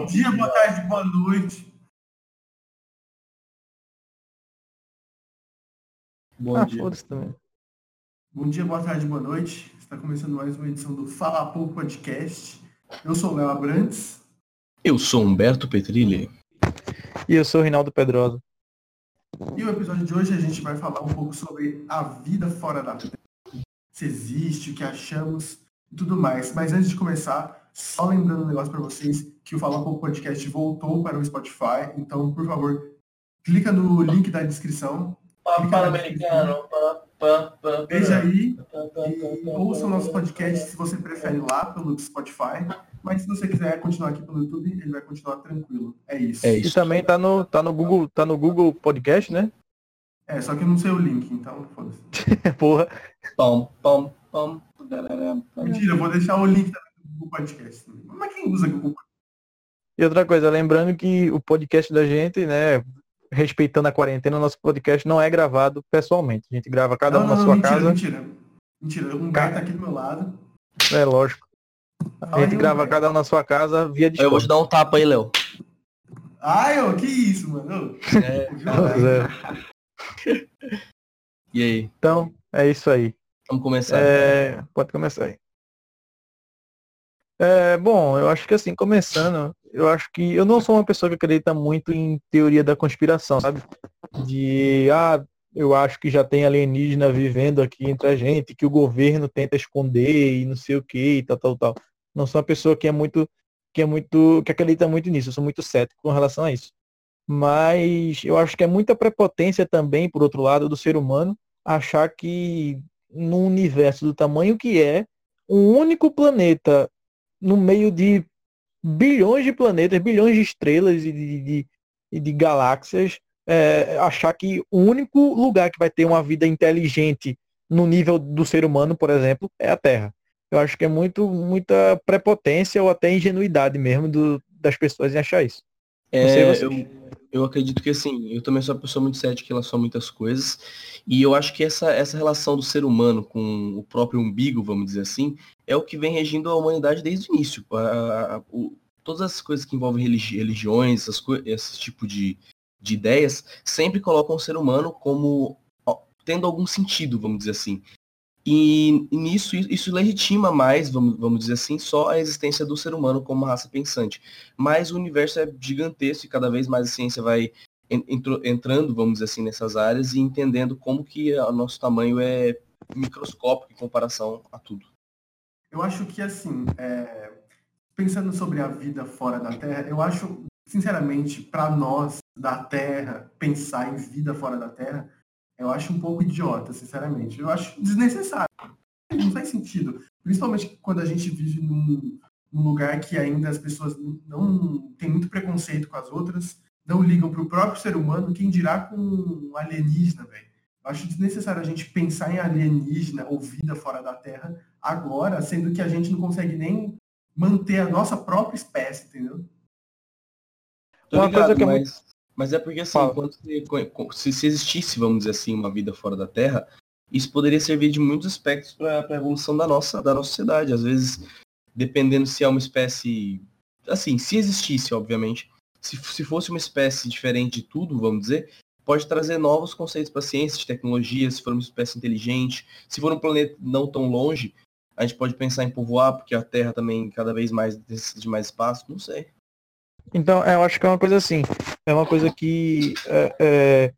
Bom dia, boa tarde, boa noite. Bom ah, dia. também. Bom dia, boa tarde, boa noite. Está começando mais uma edição do Fala Pouco Podcast. Eu sou o Léo Abrantes. Eu sou Humberto Petrilli. E eu sou o Rinaldo Pedrosa. E o episódio de hoje a gente vai falar um pouco sobre a vida fora da Terra. Se existe, o que achamos e tudo mais. Mas antes de começar, só lembrando um negócio para vocês, que o Fala Pouco Podcast voltou para o Spotify. Então, por favor, clica no link da descrição. Pan-Americano. Veja aí e ouça o nosso podcast se você prefere lá pelo Spotify. Mas se você quiser continuar aqui pelo YouTube, ele vai continuar tranquilo. É isso. É E isso. também tá no, tá no Google, tá no Google Podcast, né? É, só que eu não sei o link, então foda-se. Porra. Pam, pam, pam. Mentira, eu vou deixar o link também Google Podcast. Mas quem usa Google Podcast? E outra coisa, lembrando que o podcast da gente, né, respeitando a quarentena, nosso podcast não é gravado pessoalmente. A gente grava cada um na sua mentira, casa. mentira. Mentira, um gato tá aqui do meu lado. É lógico. A gente Ai, grava eu- cada um na sua casa via Eu vou te Discord. dar um tapa aí, Léo. Ai, ô, que isso, mano? É? É. E aí? Então, é isso aí. Vamos começar. É, pode começar aí. É, bom, eu acho que assim, começando, eu acho que eu não sou uma pessoa que acredita muito em teoria da conspiração, sabe? De, ah, eu acho que já tem alienígena vivendo aqui entre a gente, que o governo tenta esconder e não sei o que e tal, tal, tal. Não sou uma pessoa que é muito, que é muito, que acredita muito nisso, eu sou muito cético com relação a isso. Mas eu acho que é muita prepotência também, por outro lado, do ser humano, achar que num universo do tamanho que é, um único planeta no meio de bilhões de planetas, bilhões de estrelas e de, de, de galáxias, é, achar que o único lugar que vai ter uma vida inteligente no nível do ser humano, por exemplo, é a Terra. Eu acho que é muito muita prepotência ou até ingenuidade mesmo do, das pessoas em achar isso. É, eu, eu acredito que assim, eu também sou uma pessoa muito cética em relação a muitas coisas. E eu acho que essa, essa relação do ser humano com o próprio umbigo, vamos dizer assim, é o que vem regindo a humanidade desde o início. A- a- o- todas as coisas que envolvem religi- religiões, essas esse tipo de, de ideias, sempre colocam o ser humano como tendo algum sentido, vamos dizer assim. E, nisso, isso legitima mais, vamos, vamos dizer assim, só a existência do ser humano como raça pensante mas o universo é gigantesco e cada vez mais a ciência vai entrando, vamos dizer assim, nessas áreas e entendendo como que o nosso tamanho é microscópico em comparação a tudo. Eu acho que, assim, é, pensando sobre a vida fora da Terra, eu acho, sinceramente, para nós da Terra, pensar em vida fora da Terra, eu acho um pouco idiota, sinceramente. Eu acho desnecessário. Não faz sentido. Principalmente quando a gente vive num, num lugar que ainda as pessoas não têm muito preconceito com as outras, não ligam para o próprio ser humano, quem dirá com um alienígena, velho. Eu acho desnecessário a gente pensar em alienígena ou vida fora da Terra agora, sendo que a gente não consegue nem manter a nossa própria espécie, entendeu? Tô Uma ligado, coisa que é mas, mas é porque assim, Fala. quando se, se existisse, vamos dizer assim, uma vida fora da Terra, isso poderia servir de muitos aspectos para a evolução da nossa, da nossa sociedade. Às vezes, dependendo se é uma espécie. Assim, se existisse, obviamente, se, se fosse uma espécie diferente de tudo, vamos dizer, pode trazer novos conceitos para a ciência, de tecnologia, se for uma espécie inteligente. Se for um planeta não tão longe, a gente pode pensar em povoar, porque a Terra também cada vez mais necessita de mais espaço, não sei. Então, é, eu acho que é uma coisa assim. É uma coisa que é, é,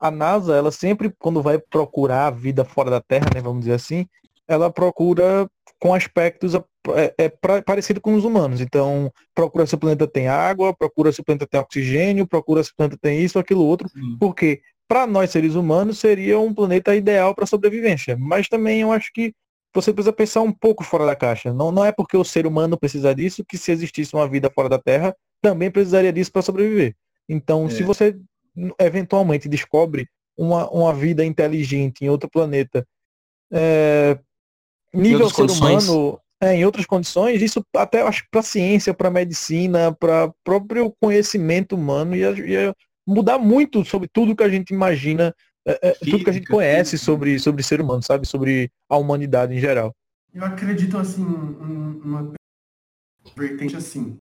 a NASA, ela sempre, quando vai procurar a vida fora da Terra, né, vamos dizer assim, ela procura com aspectos é, é, pra- parecido com os humanos. Então, procura se o planeta tem água, procura se o planeta tem oxigênio, procura se o planeta tem isso, aquilo, outro. Porque, para nós seres humanos, seria um planeta ideal para sobrevivência. Mas também eu acho que você precisa pensar um pouco fora da caixa. Não, não é porque o ser humano precisa disso que se existisse uma vida fora da Terra, também precisaria disso para sobreviver. Então, É. se você eventualmente descobre uma, uma vida inteligente em outro planeta, é, nível ser condições. humano, é, em outras condições, isso até acho para ciência, para medicina, para próprio conhecimento humano ia, ia mudar muito sobre tudo que a gente imagina, é, é, tudo que a gente conhece física. sobre sobre ser humano, sabe, sobre a humanidade em geral. Eu acredito, assim, em uma vertente assim.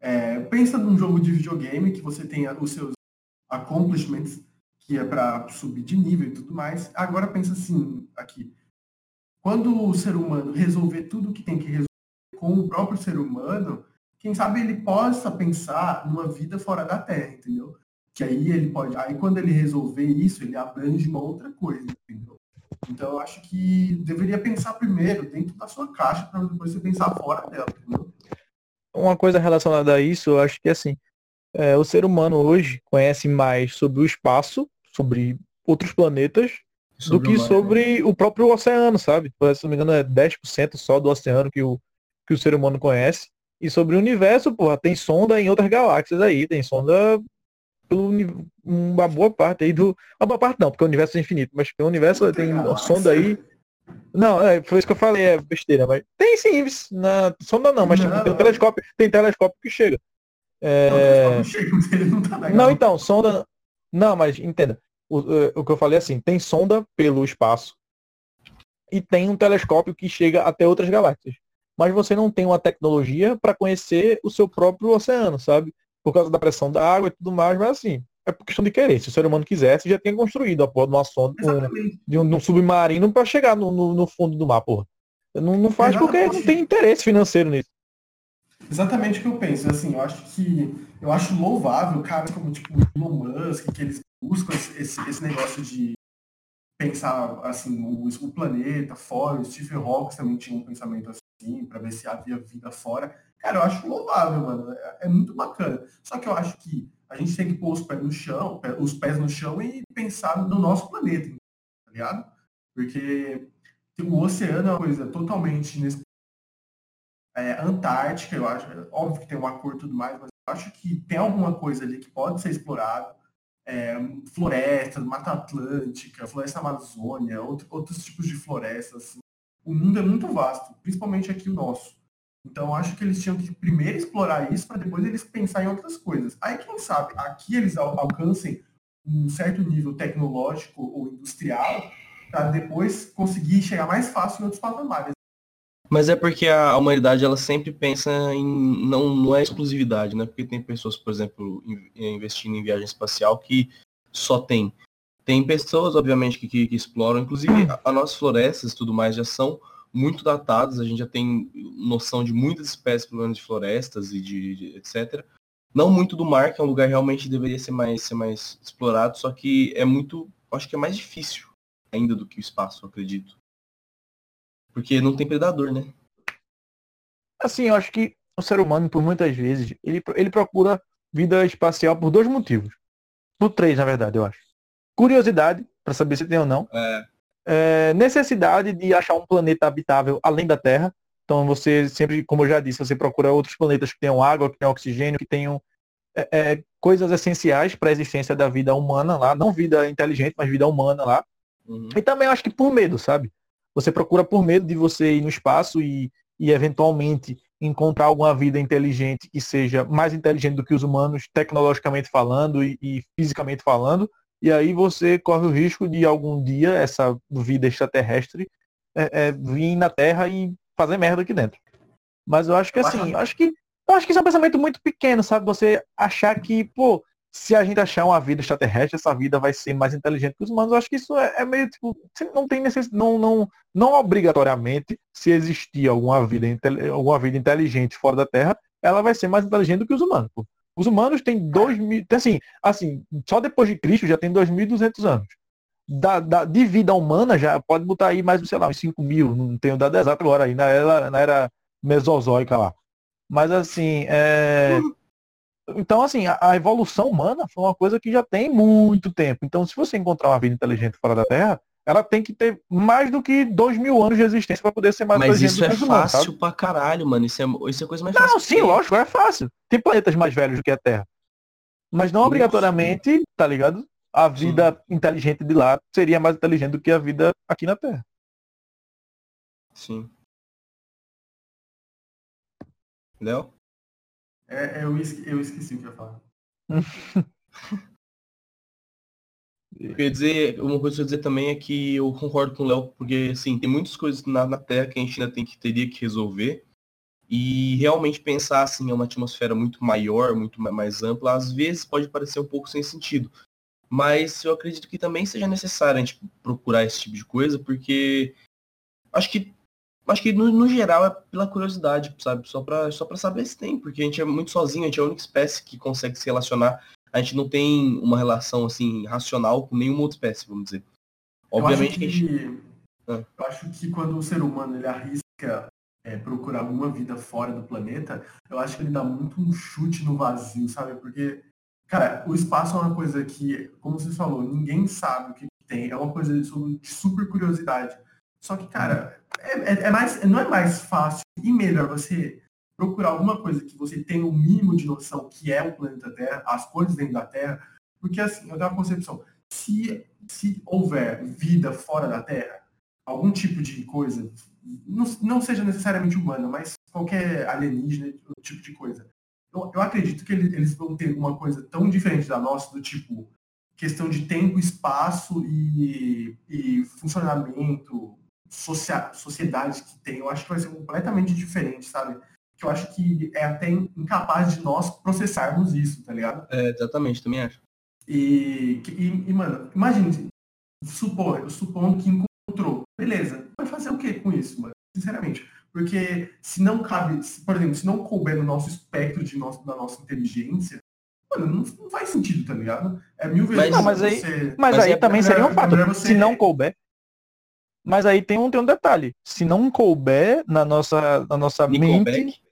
É, pensa num jogo de videogame que você tem os seus accomplishments, que é para subir de nível e tudo mais. Agora pensa assim, aqui. Quando o ser humano resolver tudo que tem que resolver com o próprio ser humano, quem sabe ele possa pensar numa vida fora da Terra, entendeu? Que aí ele pode. Aí quando ele resolver isso, ele abrange uma outra coisa, entendeu? Então eu acho que deveria pensar primeiro dentro da sua caixa para depois você pensar fora dela, entendeu? Uma coisa relacionada a isso, eu acho que assim, é, o ser humano hoje conhece mais sobre o espaço, sobre outros planetas, sobre do que o sobre o próprio oceano, sabe? Se não me engano, é 10% só do oceano que o, que o ser humano conhece. E sobre o universo, porra, tem sonda em outras galáxias aí, tem sonda pelo uma boa parte aí do. Uma boa parte não, porque o universo é infinito, mas tem o universo, tem uma sonda aí. Não, é, foi isso que eu falei, é besteira, mas tem sim, na sonda não, mas não, tipo, tem um telescópio, tem telescópio que chega. É... Não, chega, não, tá não, então, sonda. Não, mas entenda. O, o que eu falei é assim, tem sonda pelo espaço e tem um telescópio que chega até outras galáxias mas você não tem uma tecnologia para conhecer o seu próprio oceano, sabe? Por causa da pressão da água e tudo mais, mas assim, é por questão de querer. Se o ser humano quisesse, já tinha construído a porra de uma sonda, um, de um, um submarino para chegar no, no, no, fundo do mar, porra. Não, não faz Exatamente. porque não tem interesse financeiro nisso. Exatamente o que eu penso. Assim, eu acho que eu acho louvável caras como tipo Elon Musk, que eles buscam esse, esse negócio de pensar assim o, o planeta fora. O Stephen Hawking também tinha um pensamento assim assim, para ver se havia vida fora. Cara, eu acho louvável, mano. É, é, muito bacana. Só que eu acho que a gente tem que pôr os pés no chão, os pés no chão e pensar no nosso planeta, tá ligado? Porque o oceano é uma coisa totalmente inexplorada. É, Antártica, eu acho, óbvio que tem uma cor e tudo mais, mas eu acho que tem alguma coisa ali que pode ser explorado. É, florestas, Mata Atlântica, Floresta Amazônia, outro, outros tipos de florestas. Assim o mundo é muito vasto, principalmente aqui o nosso. Então, acho que eles tinham que primeiro explorar isso para depois eles pensar em outras coisas. Aí, quem sabe, aqui eles alcancem um certo nível tecnológico ou industrial para depois conseguir chegar mais fácil em outros patamares. Mas é porque a humanidade ela sempre pensa em não não é exclusividade, né? Porque tem pessoas, por exemplo, investindo em viagem espacial que só tem tem pessoas, obviamente, que, que, que exploram, inclusive as nossas florestas tudo mais já são muito datadas, a gente já tem noção de muitas espécies, pelo menos de florestas e de, de, etc. Não muito do mar, que é um lugar que realmente deveria ser mais, ser mais explorado, só que é muito, acho que é mais difícil ainda do que o espaço, acredito. Porque não tem predador, né? Assim, eu acho que o ser humano, por muitas vezes, ele, ele procura vida espacial por dois motivos. Por três, na verdade, eu acho curiosidade para saber se tem ou não. É. É, necessidade de achar um planeta habitável além da Terra. Então você sempre, como eu já disse, você procura outros planetas que tenham água, que tenham oxigênio, que tenham é, é coisas essenciais para a existência da vida humana lá, não vida inteligente, mas vida humana lá. Uhum. E também acho que por medo, sabe? Você procura por medo de você ir no espaço e, e eventualmente encontrar alguma vida inteligente que seja mais inteligente do que os humanos, tecnologicamente falando e, e fisicamente falando, e aí você corre o risco de algum dia essa vida extraterrestre é, é, vir na Terra e fazer merda aqui dentro. Mas eu acho que assim, eu acho que eu acho que isso é um pensamento muito pequeno, sabe? Você achar que, pô, se a gente achar uma vida extraterrestre, essa vida vai ser mais inteligente que os humanos. Eu acho que isso é, é meio tipo, não tem necessidade, não, não, não obrigatoriamente, se existir alguma vida, alguma vida inteligente fora da Terra, ela vai ser mais inteligente do que os humanos. Pô. Os humanos têm dois mil, assim, assim, só depois de Cristo já tem 2.200 anos. Da, da, de vida humana já pode botar aí mais, sei lá, uns 5 mil, não tenho dado exato agora aí, na era, na era mesozoica lá. Mas assim, é... então assim, a, a evolução humana foi uma coisa que já tem muito tempo. Então se você encontrar uma vida inteligente fora da Terra, ela tem que ter mais do que dois mil anos de existência para poder ser mais Mas isso é fácil sabe? pra caralho, mano. Isso é, isso é coisa mais não, fácil. Não, sim, lógico, é fácil. Tem planetas mais velhos do que a Terra. Mas não obrigatoriamente, tá ligado? A vida sim. inteligente de lá seria mais inteligente do que a vida aqui na Terra. Sim. Léo? É, eu, eu esqueci o que eu ia falar. Eu dizer, uma coisa que eu dizer também é que eu concordo com o Léo, porque assim, tem muitas coisas na, na Terra que a gente ainda tem que teria que resolver. E realmente pensar assim em uma atmosfera muito maior, muito mais ampla, às vezes pode parecer um pouco sem sentido. Mas eu acredito que também seja necessário a gente procurar esse tipo de coisa, porque acho que acho que no, no geral é pela curiosidade, sabe? Só para só saber se tem, porque a gente é muito sozinho, a gente é a única espécie que consegue se relacionar. A gente não tem uma relação assim racional com nenhuma outra espécie, vamos dizer. Obviamente eu acho que, gente... Ah. eu acho que quando o ser humano ele arrisca é, procurar alguma vida fora do planeta, eu acho que ele dá muito um chute no vazio, sabe? Porque, cara, o espaço é uma coisa que, como você falou, ninguém sabe o que tem. É uma coisa de super curiosidade. Só que, cara, é, é, é mais, não é mais fácil e melhor você procurar alguma coisa que você tenha o um mínimo de noção que é o planeta Terra, as coisas dentro da Terra, porque assim, eu tenho uma concepção, se, se houver vida fora da Terra, algum tipo de coisa, não, não seja necessariamente humana, mas qualquer alienígena, tipo de coisa, eu, eu acredito que eles, vão ter uma coisa tão diferente da nossa, do tipo questão de tempo, espaço e, e funcionamento, sociedade que tem, eu acho que vai ser completamente diferente, sabe? Que eu acho que é até incapaz de nós processarmos isso, tá ligado? É, exatamente, também acho. E, e, e mano, imagine, supor, supondo que encontrou, beleza, vai fazer o que com isso, mano? Sinceramente. Porque se não cabe, se, por exemplo, se não couber no nosso espectro de nosso, da nossa inteligência, mano, não, não faz sentido, tá ligado? É mil vezes. Mas, não, mas aí, mas, mas aí é também seria um fato. Você... Se não couber, mas aí tem um, tem um detalhe. Se não couber na nossa, na nossa mente.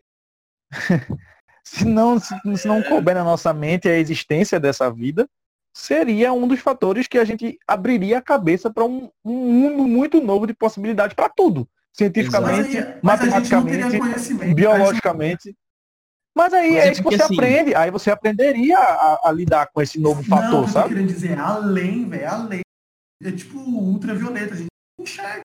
Se, não, se, se não couber na nossa mente a existência dessa vida, seria um dos fatores que a gente abriria a cabeça para um, um, mundo muito novo de possibilidades para tudo. Cientificamente, Exato. matematicamente, biologicamente. Mas aí mas é, é isso que você assim... aprende. Aí você aprenderia a, a, lidar com esse novo fator, não, sabe? Eu querendo dizer, além, velho, além. É tipo ultravioleta. A gente enxerga.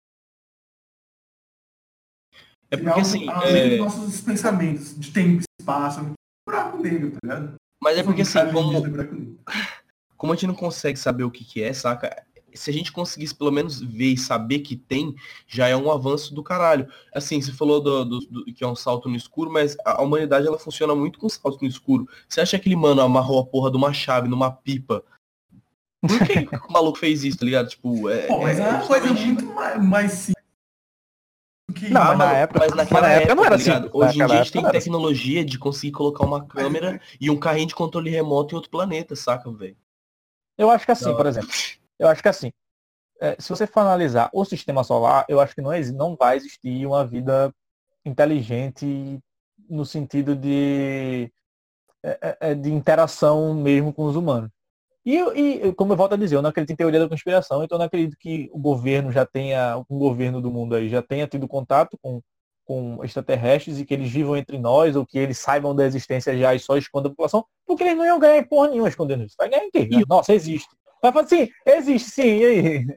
É porque assim. Além é... dos nossos pensamentos de tempo e espaço, é um buraco negro, tá ligado? Mas é porque assim, como, como a gente não consegue saber o que, que é, saca? Se a gente conseguisse pelo menos ver e saber que tem, já é um avanço do caralho. Assim, você falou do, do, do, que é um salto no escuro, mas a humanidade ela funciona muito com salto no escuro. Você acha que aquele mano amarrou a porra de uma chave numa pipa por que o maluco fez isso, tá ligado? Tipo, é. Pô, mas é, é uma coisa muito mais, mais simples. Não, mas na época, mas naquela mas na época, não era tá assim. Hoje em dia a gente tem tecnologia assim. de conseguir colocar uma câmera e um carrinho de controle remoto em outro planeta, saca, velho? Eu acho que assim, não. por exemplo. Eu acho que assim. É, se você for analisar o sistema solar, eu acho que não, não vai existir uma vida inteligente no sentido de, é, é, é de interação mesmo com os humanos. E, e, como eu volto a dizer, eu não acredito em teoria da conspiração, então eu não acredito que o governo já tenha, o governo do mundo aí já tenha tido contato com, com extraterrestres e que eles vivam entre nós, ou que eles saibam da existência já e só escondam a população, porque eles não iam ganhar porra nenhuma escondendo isso. Vai ganhar em quê? Nossa, existe. Vai falar assim, existe sim, e aí?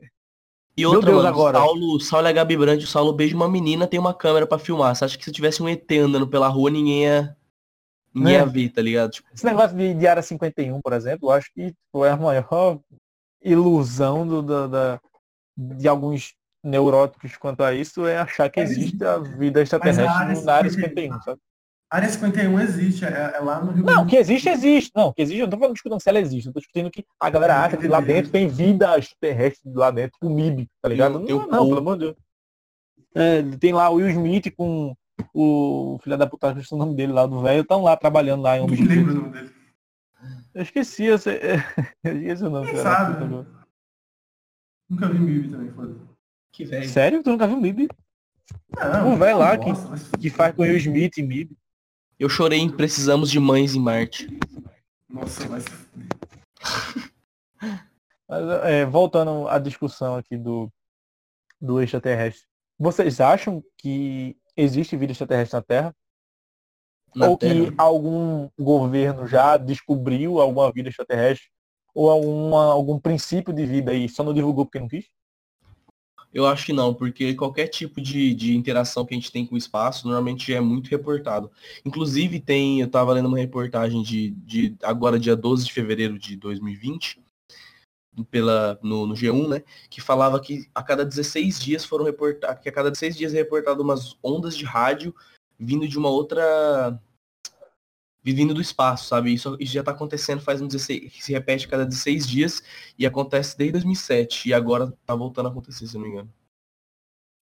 E outra, Deus, mano, agora. Saulo, Saulo é Gabi Brandt, o Saulo beija uma menina, tem uma câmera para filmar. Você acha que se tivesse um ET andando pela rua, ninguém ia Ninguém né? ver, tá ligado? Tipo... Esse negócio de, de área 51, por exemplo, eu acho que foi a maior ilusão do, do, da, de alguns neuróticos quanto a isso é achar que existe a vida extraterrestre área na área 51, sabe? A área 51 existe, é, é lá no Rio Não, que existe, existe. Não, que existe, eu não tô falando discutindo se ela existe, eu tô discutindo que a galera acha que lá dentro tem vida extraterrestre lá dentro, com MIB, tá ligado? Não, não, não, pelo amor de Deus. É, tem lá o Will Smith com o filho da puta, o nome dele lá do velho, estão lá trabalhando lá em um lembro o nome dele. Eu esqueci, eu, sei, eu esqueci o nome. Quem sabe, né? Nunca vi MIB também, foda Que velho. Sério? Tu nunca viu MIB? Não, o velho lá que, mas... que faz com o Will Smith e MIB. Eu chorei em Precisamos de Mães em Marte. Nossa, mas... mas é, voltando à discussão aqui do, do extraterrestre. Vocês acham que existe vida extraterrestre na Terra? Na ou terra. que algum governo já descobriu alguma vida extraterrestre? Ou alguma, algum princípio de vida aí só não divulgou porque não quis? Eu acho que não, porque qualquer tipo de, de interação que a gente tem com o espaço normalmente é muito reportado. Inclusive tem, eu estava lendo uma reportagem de, de agora dia 12 de fevereiro de 2020, pela, no, no, G1, né, que falava que a cada 16 dias foram reportados, que a cada 16 dias é reportado umas ondas de rádio vindo de uma outra. Vindo do espaço, sabe? Isso, isso já tá acontecendo faz um 16. Se repete cada 16 dias e acontece desde 2007. E agora tá voltando a acontecer, se não me engano.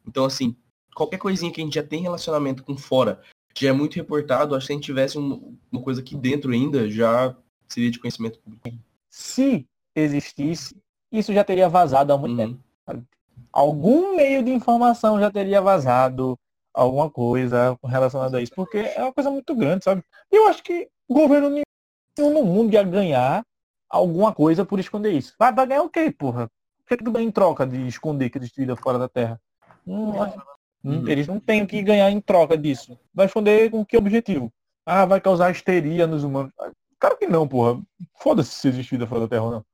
Então, assim, qualquer coisinha que a gente já tem relacionamento com fora, já é muito reportado, acho que se a gente tivesse um, uma coisa aqui dentro ainda, já seria de conhecimento público. Se existisse, isso já teria vazado há muito uhum. tempo. Algum meio de informação já teria vazado alguma coisa relacionada a isso, porque é uma coisa muito grande, sabe? E eu acho que o governo nenhum no mundo ia ganhar alguma coisa por esconder isso. Vai, vai ganhar o quê, porra? O que, é que tu ganha em troca de esconder que existe vida fora da Terra? Hum, uhum. Eles não têm o que ganhar em troca disso. Vai esconder com que objetivo? Ah, vai causar histeria nos humanos. Claro que não, porra. Foda-se se existe vida fora da Terra ou não.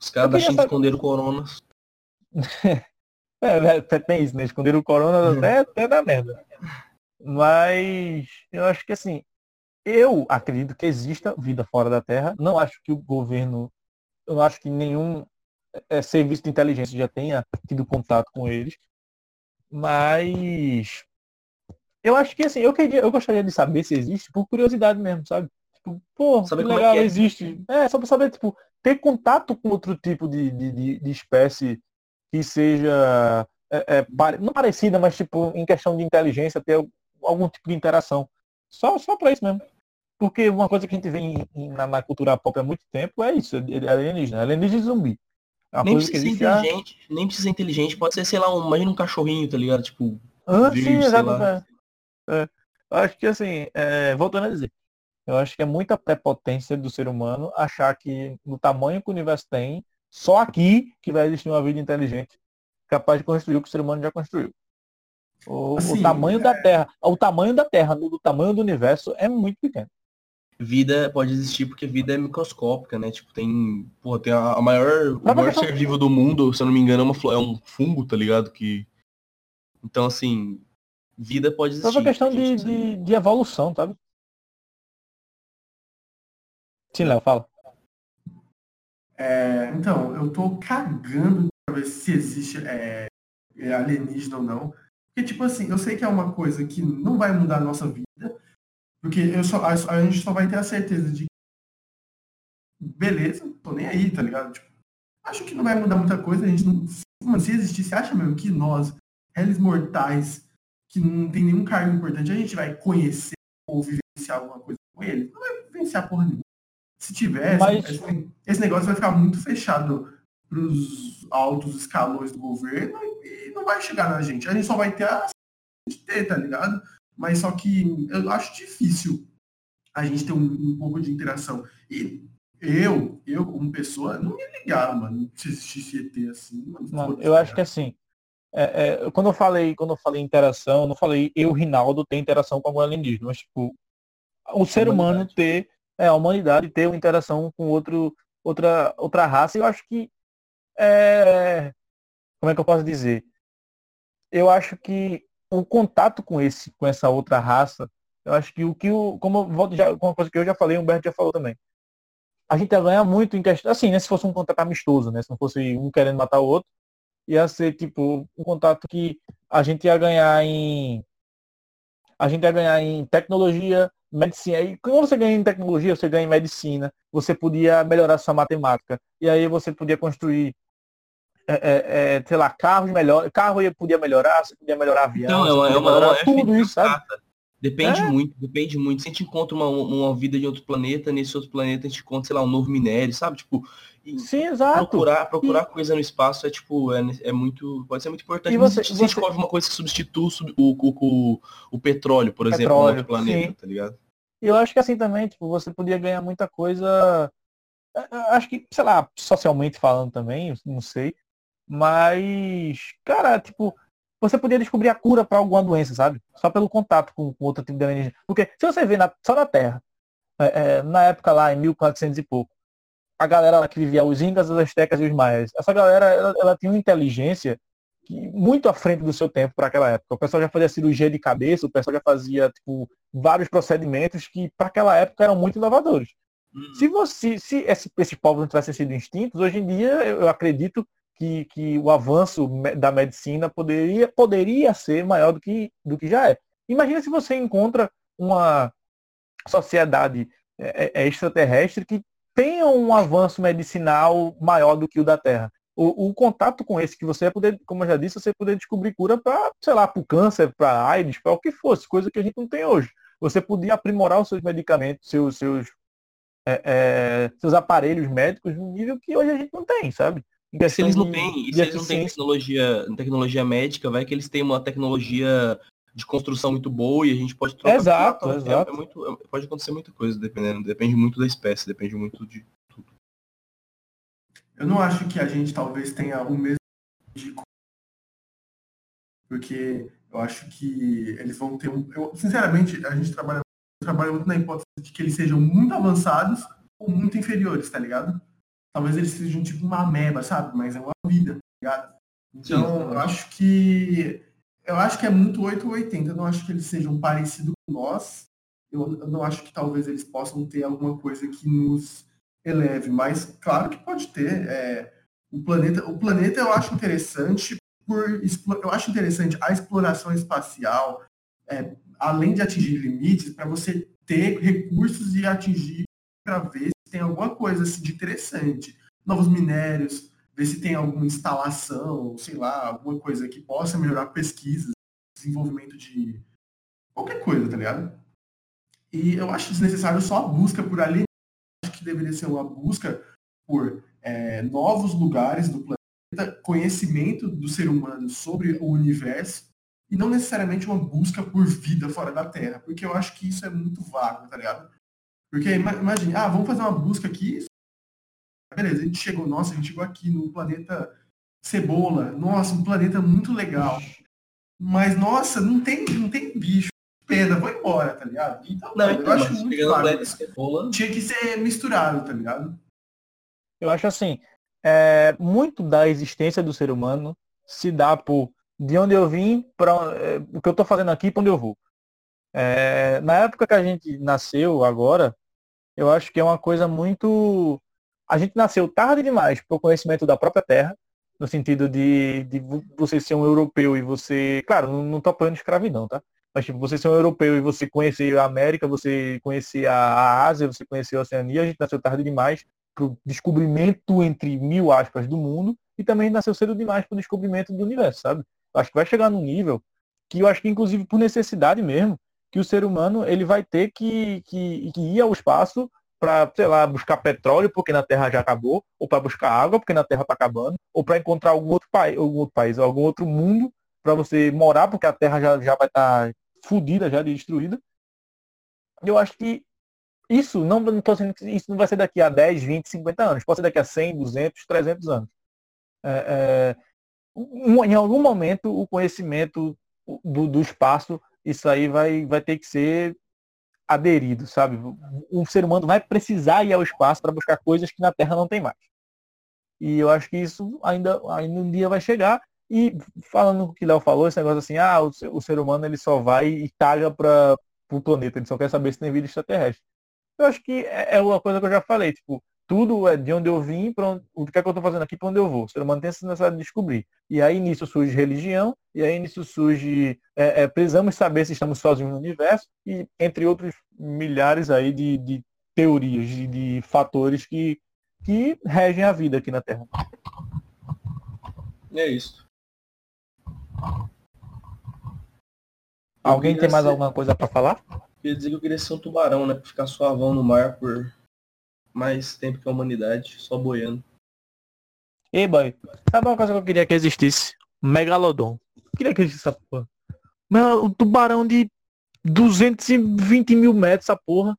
Os caras da China saber... esconderam o corona. É, é, tem isso, né? Esconder o corona até, até dá merda. Mas eu acho que assim, eu acredito que exista vida fora da Terra. Não acho que o governo, eu não acho que nenhum é, serviço de inteligência já tenha tido contato com eles. Mas eu acho que assim, eu queria, eu gostaria de saber se existe por curiosidade mesmo, sabe? Tipo, pô, saber legal, é é. existe. É, só pra saber, tipo, ter contato com outro tipo de, de, de espécie que seja é, é, não parecida, mas tipo, em questão de inteligência, ter algum tipo de interação. Só, só para isso mesmo. Porque uma coisa que a gente vê em, na, na, cultura pop há muito tempo é isso, é, é alienígena, alienígena zumbi. É nem precisa ser inteligente, já... nem precisa ser inteligente, pode ser, sei lá, um, imagina um cachorrinho, tá ligado? Tipo, ah, verde, sim, exatamente. É. Acho que assim, é, voltando a dizer, eu acho que é muita prepotência do ser humano achar que no tamanho que o universo tem, só aqui que vai existir uma vida inteligente capaz de construir o que o ser humano já construiu. O, assim, o tamanho é... da Terra, o tamanho da Terra, do tamanho do universo é muito pequeno. Vida pode existir porque vida é microscópica, né? Tipo, tem, porra, tem a, a maior, o maior ser vivo do mundo, se eu não me engano, é, uma, é um fungo, tá ligado? Que então assim, vida pode existir. É uma questão de, de, de evolução, sabe? Sim, Léo, fala. É, então, eu tô cagando pra ver se existe é, é, alienígena ou não. Porque, tipo assim, eu sei que é uma coisa que não vai mudar a nossa vida, porque eu só, a, a gente só vai ter a certeza de beleza, tô nem aí, tá ligado? Tipo, acho que não vai mudar muita coisa, a gente não. Se existir, você acha mesmo que nós, réis mortais, que não tem nenhum cargo importante, a gente vai conhecer ou vivenciar alguma coisa com ele? Não vai vivenciar porra nenhuma. Se tivesse, Mas... esse, esse negócio vai ficar muito fechado para os altos escalões do governo e não vai chegar na gente. A gente só vai ter a de ter, tá ligado? Mas só que eu acho difícil a gente ter um, um pouco de interação. E eu, eu como pessoa, não ia ligar, mano, se existisse ET assim. Eu acho que assim, é, é, quando eu falei, quando eu falei interação, eu não falei eu, Rinaldo, ter interação com algum alienígena, mas tipo, o ser humano ter, é, a humanidade ter uma interação com outro, outra, outra raça, eu acho que é, como é que eu posso dizer? Eu acho que o contato com esse, com essa outra raça, eu acho que o que o, como já, uma coisa que eu já falei, o Humberto já falou também. A gente ia ganhar muito em questão, assim, né, se fosse um contato amistoso, né, se não fosse um querendo matar o outro, ia ser tipo um contato que a gente ia ganhar em a gente ia ganhar em tecnologia, medicina. E quando você ganha em tecnologia, você ganha em medicina, você podia melhorar sua matemática. E aí você podia construir é, é, é, sei lá, carros melhor, carro podia melhorar, você podia melhorar avião, então, é uma, é uma, melhorar tudo isso, sabe? Depende é. muito, depende muito. Se a gente encontra uma, uma vida de outro planeta, nesse outro planeta a gente encontra, sei lá, um novo minério, sabe? Tipo, Sim, exato. Procurar, procurar e... coisa no espaço é tipo, é, é muito. Pode ser muito importante. E você, se gente descobre uma coisa que substitui o, o, o, o petróleo, por exemplo, petróleo, no outro planeta, sim. tá ligado? Eu acho que assim também, tipo, você podia ganhar muita coisa. Acho que, sei lá, socialmente falando também, não sei. Mas, cara, tipo, você podia descobrir a cura para alguma doença, sabe? Só pelo contato com, com outro tipo de alienígena. Porque se você vê na, só na Terra, é, é, na época lá, em 1400 e pouco, a galera que vivia, os incas, os astecas e os maias, essa galera, ela, ela tinha uma inteligência muito à frente do seu tempo para aquela época. O pessoal já fazia cirurgia de cabeça, o pessoal já fazia, tipo, vários procedimentos que para aquela época eram muito inovadores. Uhum. Se você, se esse, esses povos não tivessem sido extintos, hoje em dia eu, eu acredito que, que o avanço da medicina poderia, poderia ser maior do que, do que já é. Imagina se você encontra uma sociedade é, é, extraterrestre que tenha um avanço medicinal maior do que o da Terra. O, o, contato com esse que você vai poder, como eu já disse, você poder descobrir cura para, sei lá, para o câncer, para AIDS, para o que fosse, coisa que a gente não tem hoje. Você podia aprimorar os seus medicamentos, seus, seus, é, é, seus aparelhos médicos num nível que hoje a gente não tem, sabe? E se eles não têm, se eles não têm tecnologia, tecnologia médica, vai que eles têm uma tecnologia de construção muito boa e a gente pode trocar. Exato, é, exato. É muito, é, pode acontecer muita coisa, dependendo. Depende muito da espécie, depende muito de tudo. Eu não acho que a gente talvez tenha o mesmo de porque eu acho que eles vão ter um. Eu, sinceramente, a gente trabalha, trabalha muito na hipótese de que eles sejam muito avançados ou muito inferiores, tá ligado? Talvez eles sejam tipo uma ameba, sabe? Mas é uma vida, tá ligado? Então, Sim, eu acho que eu acho que é muito 8 ou 80. Eu não acho que eles sejam parecidos com nós. Eu, eu, não acho que talvez eles possam ter alguma coisa que nos eleve, mas claro que pode ter. É, o planeta, o planeta eu acho interessante por eu acho interessante a exploração espacial, é, além de atingir limites, para você ter recursos e atingir para ver se tem alguma coisa assim, de interessante, novos minérios, ver se tem alguma instalação, sei lá, alguma coisa que possa melhorar pesquisas, desenvolvimento de qualquer coisa, tá ligado? E eu acho desnecessário só a busca por ali. Acho que deveria ser uma busca por é, novos lugares do planeta, conhecimento do ser humano sobre o universo, e não necessariamente uma busca por vida fora da Terra, porque eu acho que isso é muito vago, tá ligado? Porque imagine, ah, vamos fazer uma busca aqui beleza, a gente chegou, nossa, a gente chegou aqui no planeta Cebola, nossa, um planeta muito legal. Mas, nossa, não tem, não tem bicho. Pena, vou embora, tá ligado? Então, não, eu então, acho muito claro. Cebola... Tinha que ser misturado, tá ligado? Eu acho assim, é, muito da existência do ser humano se dá por de onde eu vim para é, o que eu tô fazendo aqui para onde eu vou. É, na época que a gente nasceu agora, eu acho que é uma coisa muito a gente nasceu tarde demais para o conhecimento da própria terra, no sentido de, de você ser um europeu e você. Claro, não estou apoiando escravidão, tá? Mas tipo, você ser um europeu e você conhecer a América, você conhecer a, Ásia, você conhecer a Oceania, a gente nasceu tarde demais para o descobrimento, entre mil aspas, do mundo, e também nasceu cedo demais para o descobrimento do universo, sabe? acho que vai chegar num nível que eu acho que, inclusive, por necessidade mesmo, que o ser humano ele vai ter que, que, que ir ao espaço para, sei lá, buscar petróleo porque na Terra já acabou, ou para buscar água porque na Terra está acabando, ou para encontrar algum outro país, algum outro país, algum outro mundo para você morar porque a Terra já, já vai estar tá fodida, já destruída. Eu acho que isso não, não isso não vai ser daqui a 10, 20, 50 anos, pode ser daqui a 100, 200, 300 anos. É, é, um, em algum momento o conhecimento do, do espaço, isso aí vai, vai ter que ser aderido, sabe? O ser humano vai precisar ir ao espaço para buscar coisas que na Terra não tem mais. E eu acho que isso ainda, ainda um dia vai chegar. E falando o que Léo falou, esse negócio assim, ah, o, o ser humano ele só vai e caga para o planeta, ele só quer saber se tem vida extraterrestre. Eu acho que é, é uma coisa que eu já falei, tipo, tudo é de onde eu vim, para onde, o que é que eu estou fazendo aqui, para onde eu vou. O ser humano tem essa necessidade de descobrir. E aí nisso surge religião, e aí nisso surge, é, é, precisamos saber se estamos sozinhos no universo, e entre outros milhares aí de, de teorias, de, de fatores que, que regem a vida aqui na Terra. É isso. Alguém tem mais ser... alguma coisa para falar? Queria dizer que eu queria ser um tubarão, né? Ficar suavão no mar por mais tempo que a humanidade, só boiando. Ei, boy, sabe uma coisa que eu queria que existisse? Megalodon. Eu queria que existisse essa porra. Um tubarão de 220 mil metros, essa porra.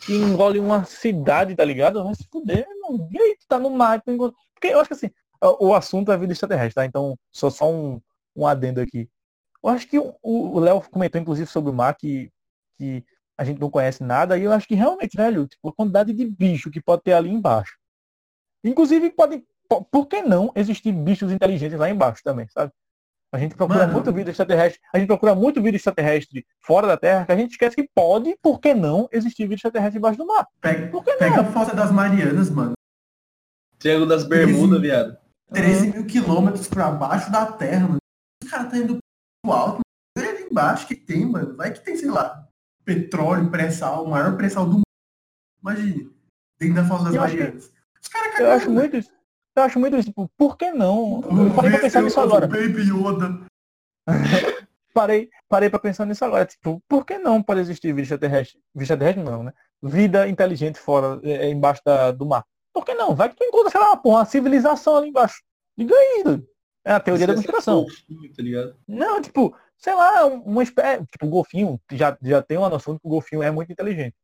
Que engole uma cidade, tá ligado? Vai se fuder, mano. E aí, tu tá no mar, tu engole... Porque eu acho que assim, o assunto é vida extraterrestre, tá? Então, só só um, um adendo aqui. Eu acho que o Léo comentou, inclusive, sobre o mar, que, que a gente não conhece nada, e eu acho que realmente, velho, tipo, a quantidade de bicho que pode ter ali embaixo. Inclusive, pode, por que não existir bichos inteligentes lá embaixo também, sabe? A gente procura Mano. muito vida extraterrestre, a gente procura muito vida extraterrestre fora da Terra, que a gente esquece que pode, por que não, existir vida extraterrestre embaixo do mar. Pega, pega a foto das Marianas, mano. Triângulo das Bermudas, viado. 13 mil quilômetros pra baixo da Terra, mano. Os caras tá indo pro alto, embaixo que tem, mano. Vai que tem, sei lá, petróleo, pré-sal, o maior pré-sal do mundo. Imagine, dentro da Foz das Eu Marianas. Os caras Eu cagaram, acho muito isso. Eu acho muito isso. Tipo, por que não? Eu parei pra pensar nisso eu- agora. Baby Yoda. Parei, parei pra pensar nisso agora. Tipo, por que não pode existir vida extraterrestre? Vida extraterrestre não, né? Vida inteligente fora, é, é, embaixo da- do mar. Por que não? Vai que tu encontra, sei lá, uma, porra, uma civilização ali embaixo. Diga aí. É a teoria da Isso é conspiração. Tá ligado? Não, tipo, sei lá, um- uma espécie. Tipo, o golfinho, já, já tem uma noção de que o golfinho é muito inteligente.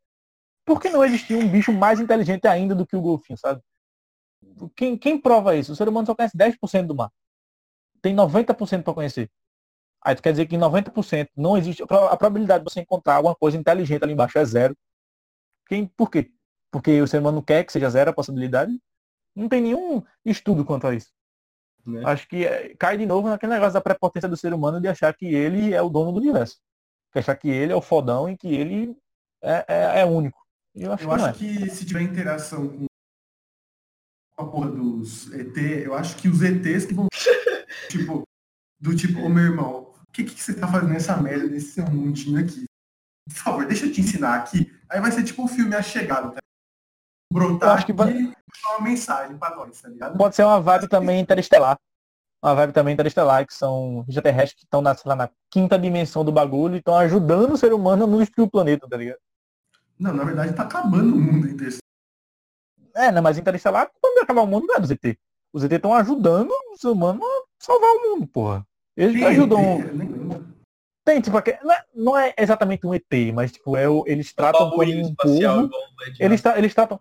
Por que não existir um bicho mais inteligente ainda do que o golfinho, sabe? Quem, quem prova isso? O ser humano só conhece 10% do mar. Tem 90% para conhecer. Aí tu quer dizer que em 90% não existe. A probabilidade de você encontrar alguma coisa inteligente ali embaixo é zero. Quem, por quê? Porque o ser humano quer que seja zero a possibilidade? Não tem nenhum estudo quanto a isso. Né? Acho que é, cai de novo naquele negócio da prepotência do ser humano de achar que ele é o dono do universo. De achar que ele é o fodão e que ele é, é, é único. Eu acho Eu que não é. acho que se tiver interação com a porra dos ET, eu acho que os ETs que vão. tipo, do tipo, ô meu irmão, o que, que você tá fazendo nessa merda nesse seu mundinho aqui? Por favor, deixa eu te ensinar aqui. Aí vai ser tipo o filme A Chegada, tá? Brotar acho que e dar uma mensagem pra nós, tá ligado? Pode ser uma vibe também interestelar. Uma vibe também interestelar, que são extraterrestres que estão na, lá, na quinta dimensão do bagulho e estão ajudando o ser humano a não destruir o planeta, tá ligado? Não, na verdade tá acabando o mundo inteiro. É, né? Mas interestelar, quando acabar o mundo, não é dos ET. Os ET estão ajudando o ser humano a salvar o mundo, porra. Eles Tem ajudam. Tem, tipo, não é, não é exatamente um ET, mas tipo, é o, eles tratam como um povo. Eles, tra- eles tratam.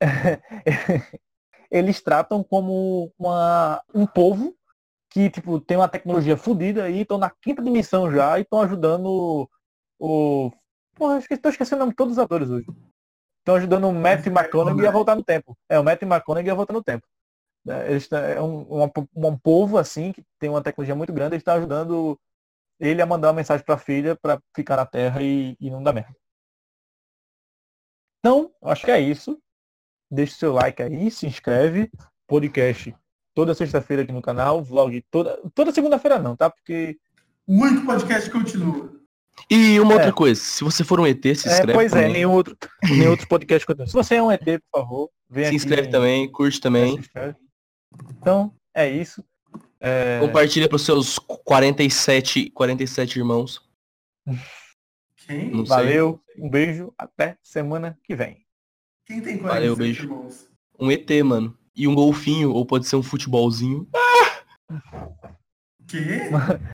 eles tratam como uma, um povo que, tipo, tem uma tecnologia fodida e estão na quinta dimensão já e estão ajudando o. Porra, tô esquecendo o nome de todos os atores hoje. Estão ajudando o Matthew McConaughey a voltar no tempo. É, o Matthew McConaughey a voltar no tempo. É, Eles, é um, uma- um povo, assim, que tem uma tecnologia muito grande, eles estão ajudando ele a mandar uma mensagem pra filha pra ficar na Terra e, e não dar merda. Então, acho que é isso. Deixe seu like aí, se inscreve. Podcast toda sexta-feira aqui no canal, vlog toda, toda segunda-feira não, tá? Porque. O único podcast continua. E uma É. outra coisa, se você for um ET, se É, inscreve pois é, também. nenhum outro, nenhum outro podcast continua. Se você é um ET, por favor, vem se aqui. inscreve também, curte também. Então, é isso. É, Compartilha pros seus 47, 47 irmãos. Quem? Valeu, um beijo, até semana que vem. Quem tem 47 Valeu, beijo. irmãos? Um ET, mano. E um golfinho, ou pode ser um futebolzinho. Quê?